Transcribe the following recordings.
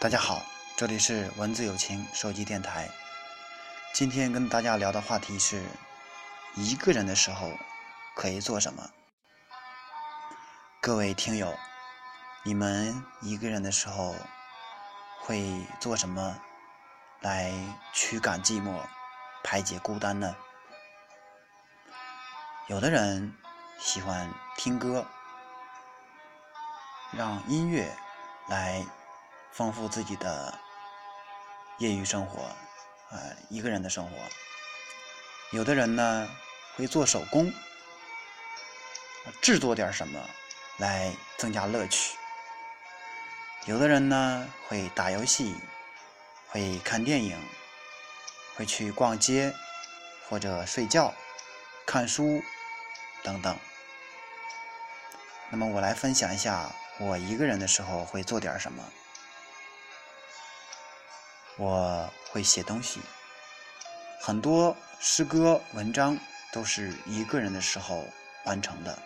大家好，这里是文字友情手机电台。今天跟大家聊的话题是：一个人的时候可以做什么？各位听友，你们一个人的时候会做什么来驱赶寂寞、排解孤单呢？有的人喜欢听歌，让音乐来。丰富自己的业余生活，呃，一个人的生活。有的人呢会做手工，制作点什么来增加乐趣。有的人呢会打游戏，会看电影，会去逛街或者睡觉、看书等等。那么我来分享一下我一个人的时候会做点什么。我会写东西，很多诗歌文章都是一个人的时候完成的。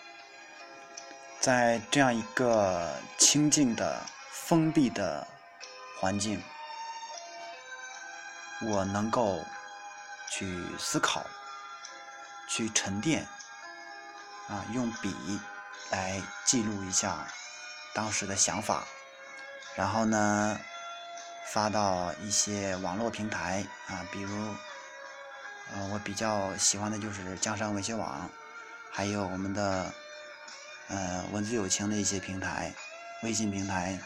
在这样一个清静的、封闭的环境，我能够去思考、去沉淀，啊，用笔来记录一下当时的想法，然后呢？发到一些网络平台啊，比如，呃，我比较喜欢的就是江山文学网，还有我们的，呃，文字友情的一些平台，微信平台，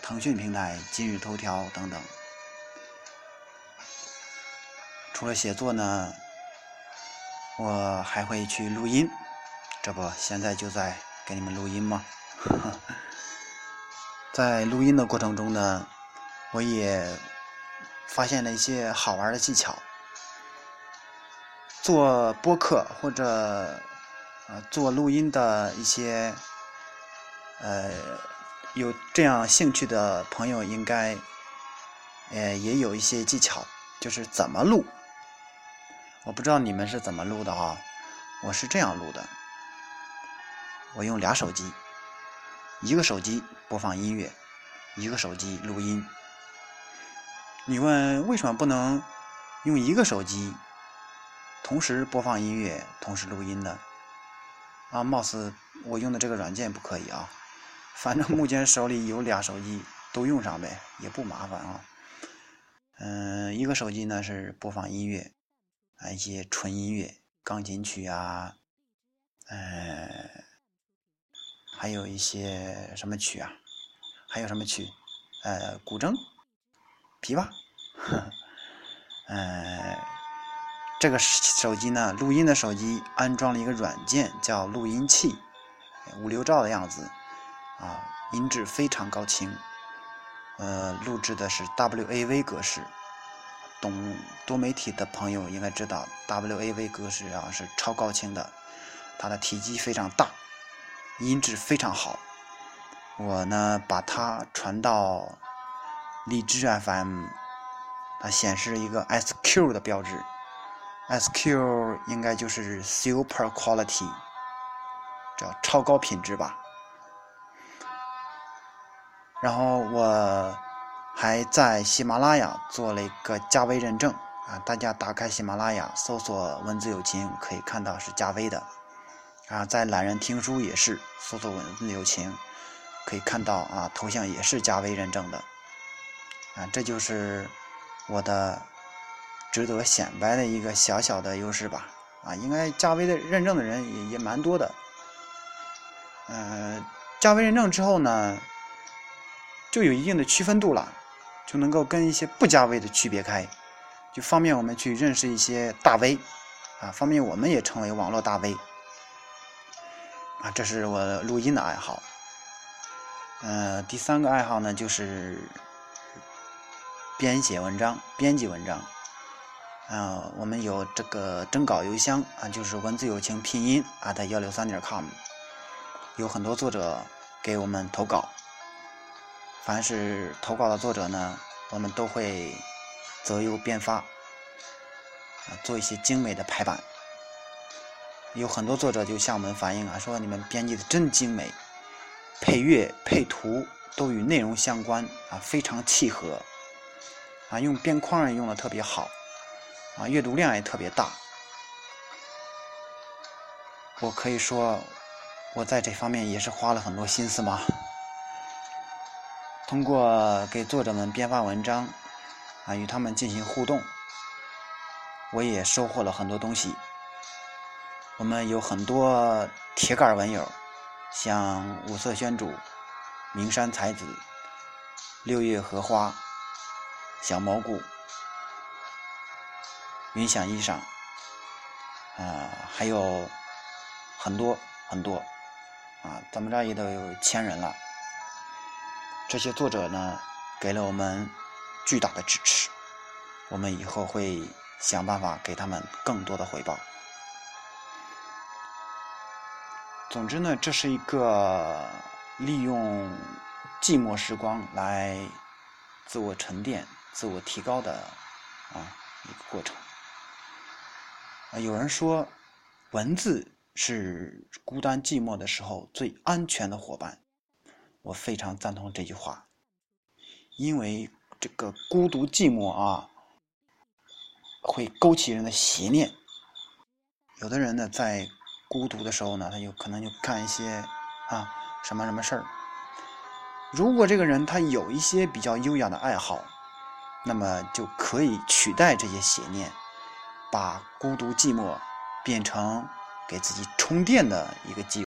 腾讯平台、今日头条等等。除了写作呢，我还会去录音，这不现在就在给你们录音吗？在录音的过程中呢。我也发现了一些好玩的技巧。做播客或者呃做录音的一些呃有这样兴趣的朋友，应该呃也有一些技巧，就是怎么录。我不知道你们是怎么录的哈，我是这样录的。我用俩手机，一个手机播放音乐，一个手机录音。你问为什么不能用一个手机同时播放音乐、同时录音呢？啊，貌似我用的这个软件不可以啊。反正目前手里有俩手机，都用上呗，也不麻烦啊。嗯，一个手机呢是播放音乐，啊一些纯音乐，钢琴曲啊，呃，还有一些什么曲啊？还有什么曲？呃，古筝。琵琶，呃，这个手机呢，录音的手机安装了一个软件，叫录音器，五六兆的样子，啊，音质非常高清，呃，录制的是 WAV 格式，懂多媒体的朋友应该知道，WAV 格式啊是超高清的，它的体积非常大，音质非常好，我呢把它传到。荔枝 FM，它显示一个 SQ 的标志，SQ 应该就是 Super Quality，叫超高品质吧。然后我还在喜马拉雅做了一个加微认证啊，大家打开喜马拉雅搜索“文字有情”，可以看到是加微的。啊，在懒人听书也是搜索“文字有情”，可以看到啊，头像也是加微认证的。啊，这就是我的值得显摆的一个小小的优势吧。啊，应该加微的认证的人也也蛮多的。嗯，加微认证之后呢，就有一定的区分度了，就能够跟一些不加微的区别开，就方便我们去认识一些大 V，啊，方便我们也成为网络大 V。啊，这是我录音的爱好。嗯，第三个爱好呢，就是。编写文章、编辑文章，啊，我们有这个征稿邮箱啊，就是文字友情拼音啊的幺六三点 com，有很多作者给我们投稿。凡是投稿的作者呢，我们都会择优编发，啊，做一些精美的排版。有很多作者就向我们反映啊，说你们编辑的真精美，配乐、配图都与内容相关啊，非常契合啊，用边框也用的特别好啊，阅读量也特别大。我可以说，我在这方面也是花了很多心思嘛。通过给作者们编发文章啊，与他们进行互动，我也收获了很多东西。我们有很多铁杆文友，像五色宣主、名山才子、六月荷花、小蘑菇、云想衣裳，啊，还有很多很多，啊，咱们这也都有千人了。这些作者呢，给了我们巨大的支持，我们以后会想办法给他们更多的回报。总之呢，这是一个利用寂寞时光来自我沉淀、自我提高的啊一个过程。啊，有人说，文字是孤单寂寞的时候最安全的伙伴。我非常赞同这句话，因为这个孤独寂寞啊，会勾起人的邪念。有的人呢，在孤独的时候呢，他有可能就干一些啊什么什么事儿。如果这个人他有一些比较优雅的爱好，那么就可以取代这些邪念，把孤独寂寞变成给自己充电的一个机。